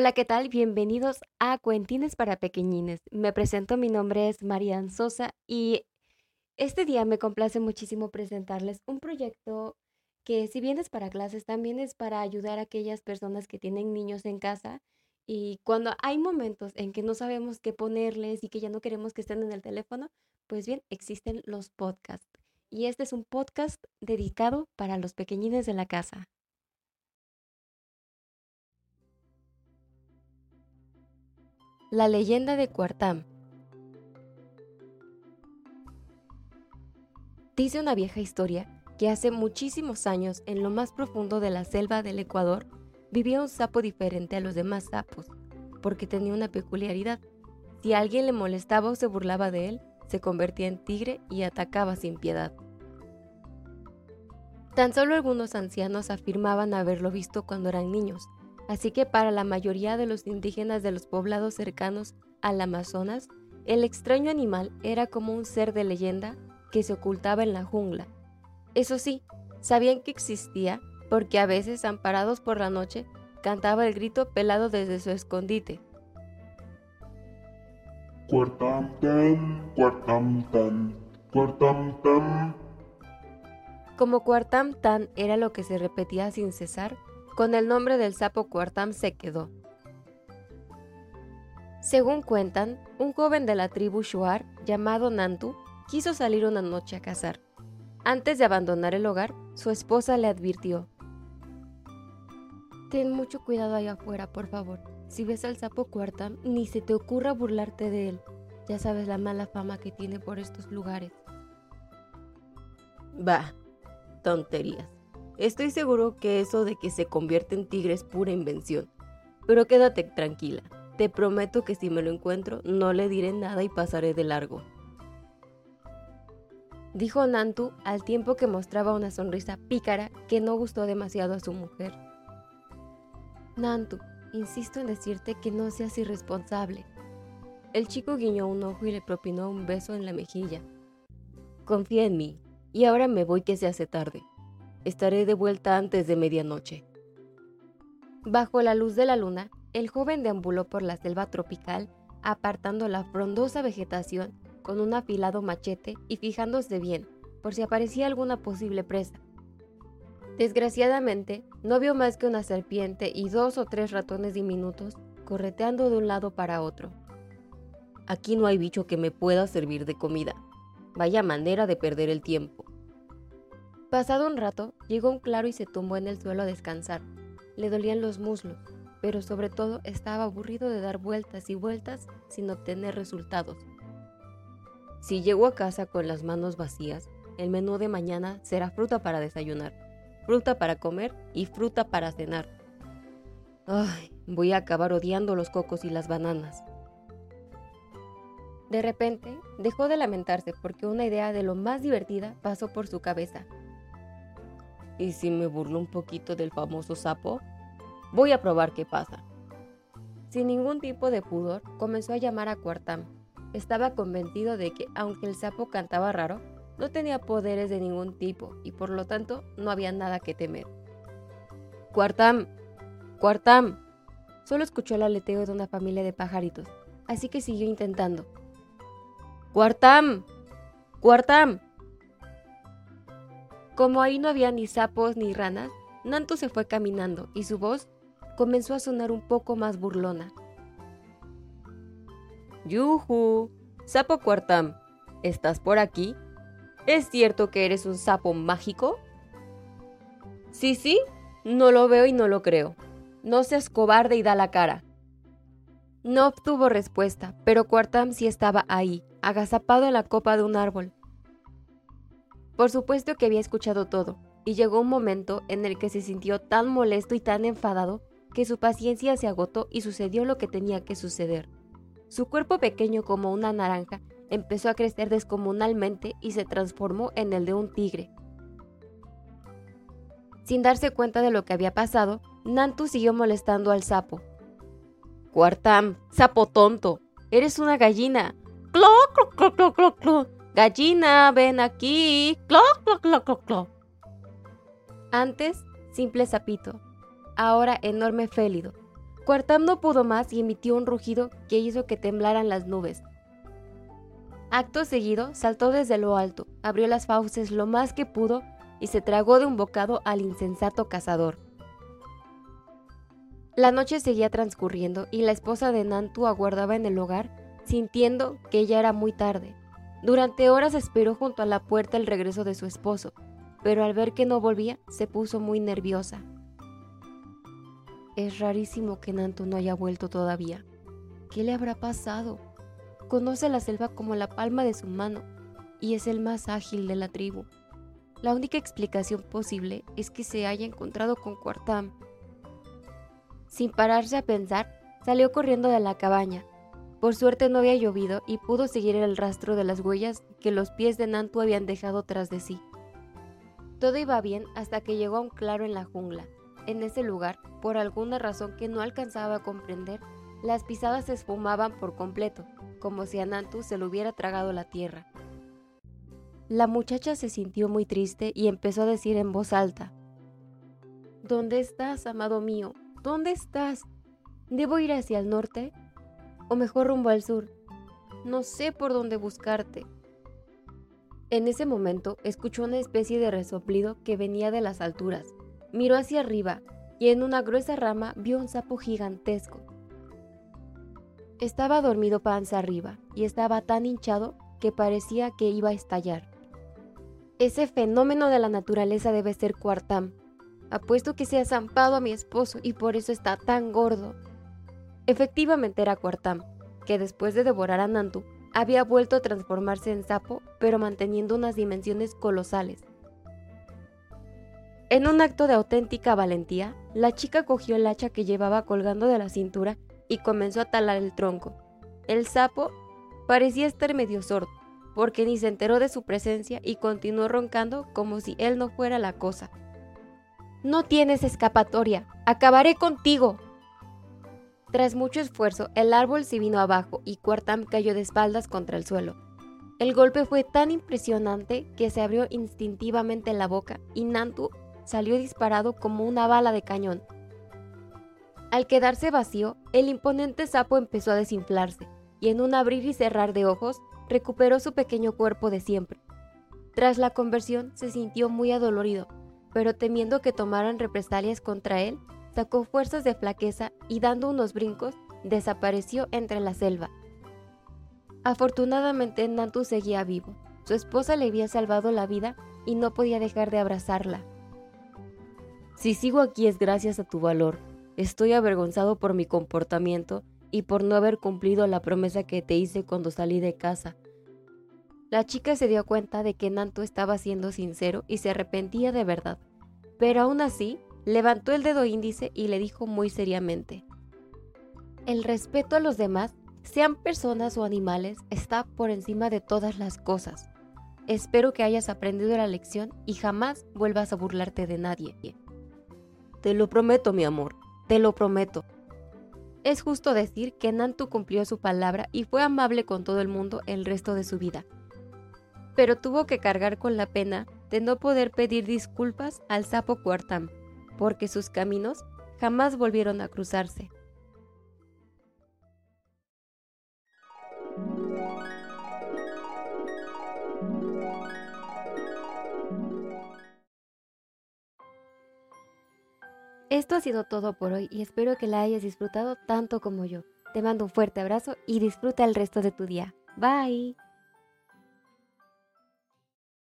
Hola, ¿qué tal? Bienvenidos a Cuentines para Pequeñines. Me presento, mi nombre es Marian Sosa y este día me complace muchísimo presentarles un proyecto que si bien es para clases, también es para ayudar a aquellas personas que tienen niños en casa y cuando hay momentos en que no sabemos qué ponerles y que ya no queremos que estén en el teléfono, pues bien, existen los podcasts. Y este es un podcast dedicado para los pequeñines de la casa. La leyenda de Cuartam. Dice una vieja historia que hace muchísimos años, en lo más profundo de la selva del Ecuador, vivía un sapo diferente a los demás sapos, porque tenía una peculiaridad. Si alguien le molestaba o se burlaba de él, se convertía en tigre y atacaba sin piedad. Tan solo algunos ancianos afirmaban haberlo visto cuando eran niños, Así que para la mayoría de los indígenas de los poblados cercanos al Amazonas, el extraño animal era como un ser de leyenda que se ocultaba en la jungla. Eso sí, sabían que existía porque a veces, amparados por la noche, cantaba el grito pelado desde su escondite. Como cuartam tan era lo que se repetía sin cesar, con el nombre del sapo Cuartam se quedó. Según cuentan, un joven de la tribu Shuar, llamado Nantu, quiso salir una noche a cazar. Antes de abandonar el hogar, su esposa le advirtió. Ten mucho cuidado allá afuera, por favor. Si ves al sapo Cuartam, ni se te ocurra burlarte de él. Ya sabes la mala fama que tiene por estos lugares. Bah, tonterías. Estoy seguro que eso de que se convierte en tigre es pura invención. Pero quédate tranquila. Te prometo que si me lo encuentro, no le diré nada y pasaré de largo. Dijo Nantu al tiempo que mostraba una sonrisa pícara que no gustó demasiado a su mujer. Nantu, insisto en decirte que no seas irresponsable. El chico guiñó un ojo y le propinó un beso en la mejilla. Confía en mí, y ahora me voy que se hace tarde. Estaré de vuelta antes de medianoche. Bajo la luz de la luna, el joven deambuló por la selva tropical, apartando la frondosa vegetación con un afilado machete y fijándose bien por si aparecía alguna posible presa. Desgraciadamente, no vio más que una serpiente y dos o tres ratones diminutos correteando de un lado para otro. Aquí no hay bicho que me pueda servir de comida. Vaya manera de perder el tiempo. Pasado un rato, llegó un claro y se tumbó en el suelo a descansar. Le dolían los muslos, pero sobre todo estaba aburrido de dar vueltas y vueltas sin obtener resultados. Si llego a casa con las manos vacías, el menú de mañana será fruta para desayunar, fruta para comer y fruta para cenar. Ay, voy a acabar odiando los cocos y las bananas. De repente, dejó de lamentarse porque una idea de lo más divertida pasó por su cabeza. ¿Y si me burlo un poquito del famoso sapo? Voy a probar qué pasa. Sin ningún tipo de pudor, comenzó a llamar a Cuartam. Estaba convencido de que, aunque el sapo cantaba raro, no tenía poderes de ningún tipo y por lo tanto no había nada que temer. Cuartam, Cuartam. Solo escuchó el aleteo de una familia de pajaritos, así que siguió intentando. Cuartam, Cuartam. Como ahí no había ni sapos ni ranas, Nanto se fue caminando y su voz comenzó a sonar un poco más burlona. ¡Yuhu! Sapo Cuartam, ¿estás por aquí? ¿Es cierto que eres un sapo mágico? Sí, sí, no lo veo y no lo creo. No seas cobarde y da la cara. No obtuvo respuesta, pero Cuartam sí estaba ahí, agazapado en la copa de un árbol, por supuesto que había escuchado todo, y llegó un momento en el que se sintió tan molesto y tan enfadado que su paciencia se agotó y sucedió lo que tenía que suceder. Su cuerpo pequeño como una naranja empezó a crecer descomunalmente y se transformó en el de un tigre. Sin darse cuenta de lo que había pasado, Nantu siguió molestando al sapo. Cuartam, sapo tonto, eres una gallina. ¡Clo, clo, clo, clo, clo, clo! Gallina, ven aquí. Cloc. Antes, simple sapito. Ahora enorme félido. Cuartam no pudo más y emitió un rugido que hizo que temblaran las nubes. Acto seguido, saltó desde lo alto, abrió las fauces lo más que pudo y se tragó de un bocado al insensato cazador. La noche seguía transcurriendo y la esposa de Nantu aguardaba en el hogar, sintiendo que ya era muy tarde. Durante horas esperó junto a la puerta el regreso de su esposo, pero al ver que no volvía, se puso muy nerviosa. Es rarísimo que Nantu no haya vuelto todavía. ¿Qué le habrá pasado? Conoce la selva como la palma de su mano y es el más ágil de la tribu. La única explicación posible es que se haya encontrado con Cuartam. Sin pararse a pensar, salió corriendo de la cabaña. Por suerte no había llovido y pudo seguir el rastro de las huellas que los pies de Nantu habían dejado tras de sí. Todo iba bien hasta que llegó a un claro en la jungla. En ese lugar, por alguna razón que no alcanzaba a comprender, las pisadas se esfumaban por completo, como si a Nantu se le hubiera tragado la tierra. La muchacha se sintió muy triste y empezó a decir en voz alta, ¿Dónde estás, amado mío? ¿Dónde estás? ¿Debo ir hacia el norte? ¿O mejor rumbo al sur? No sé por dónde buscarte. En ese momento escuchó una especie de resoplido que venía de las alturas. Miró hacia arriba y en una gruesa rama vio un sapo gigantesco. Estaba dormido panza arriba y estaba tan hinchado que parecía que iba a estallar. Ese fenómeno de la naturaleza debe ser Cuartam. Apuesto que se ha zampado a mi esposo y por eso está tan gordo. Efectivamente era Cuartam, que después de devorar a Nantu, había vuelto a transformarse en sapo, pero manteniendo unas dimensiones colosales. En un acto de auténtica valentía, la chica cogió el hacha que llevaba colgando de la cintura y comenzó a talar el tronco. El sapo parecía estar medio sordo, porque ni se enteró de su presencia y continuó roncando como si él no fuera la cosa. No tienes escapatoria, acabaré contigo. Tras mucho esfuerzo, el árbol se vino abajo y Cuartam cayó de espaldas contra el suelo. El golpe fue tan impresionante que se abrió instintivamente la boca y Nantu salió disparado como una bala de cañón. Al quedarse vacío, el imponente sapo empezó a desinflarse y en un abrir y cerrar de ojos recuperó su pequeño cuerpo de siempre. Tras la conversión se sintió muy adolorido, pero temiendo que tomaran represalias contra él, sacó fuerzas de flaqueza y dando unos brincos, desapareció entre la selva. Afortunadamente Nantu seguía vivo. Su esposa le había salvado la vida y no podía dejar de abrazarla. Si sigo aquí es gracias a tu valor. Estoy avergonzado por mi comportamiento y por no haber cumplido la promesa que te hice cuando salí de casa. La chica se dio cuenta de que Nanto estaba siendo sincero y se arrepentía de verdad, pero aún así levantó el dedo índice y le dijo muy seriamente, El respeto a los demás, sean personas o animales, está por encima de todas las cosas. Espero que hayas aprendido la lección y jamás vuelvas a burlarte de nadie. Te lo prometo, mi amor, te lo prometo, es justo decir que Nantu cumplió su palabra y fue amable con todo el mundo el resto de su vida. Pero tuvo que cargar con la pena de no poder pedir disculpas al sapo Cuartam, porque sus caminos jamás volvieron a cruzarse. Esto ha sido todo por hoy y espero que la hayas disfrutado tanto como yo. Te mando un fuerte abrazo y disfruta el resto de tu día. Bye.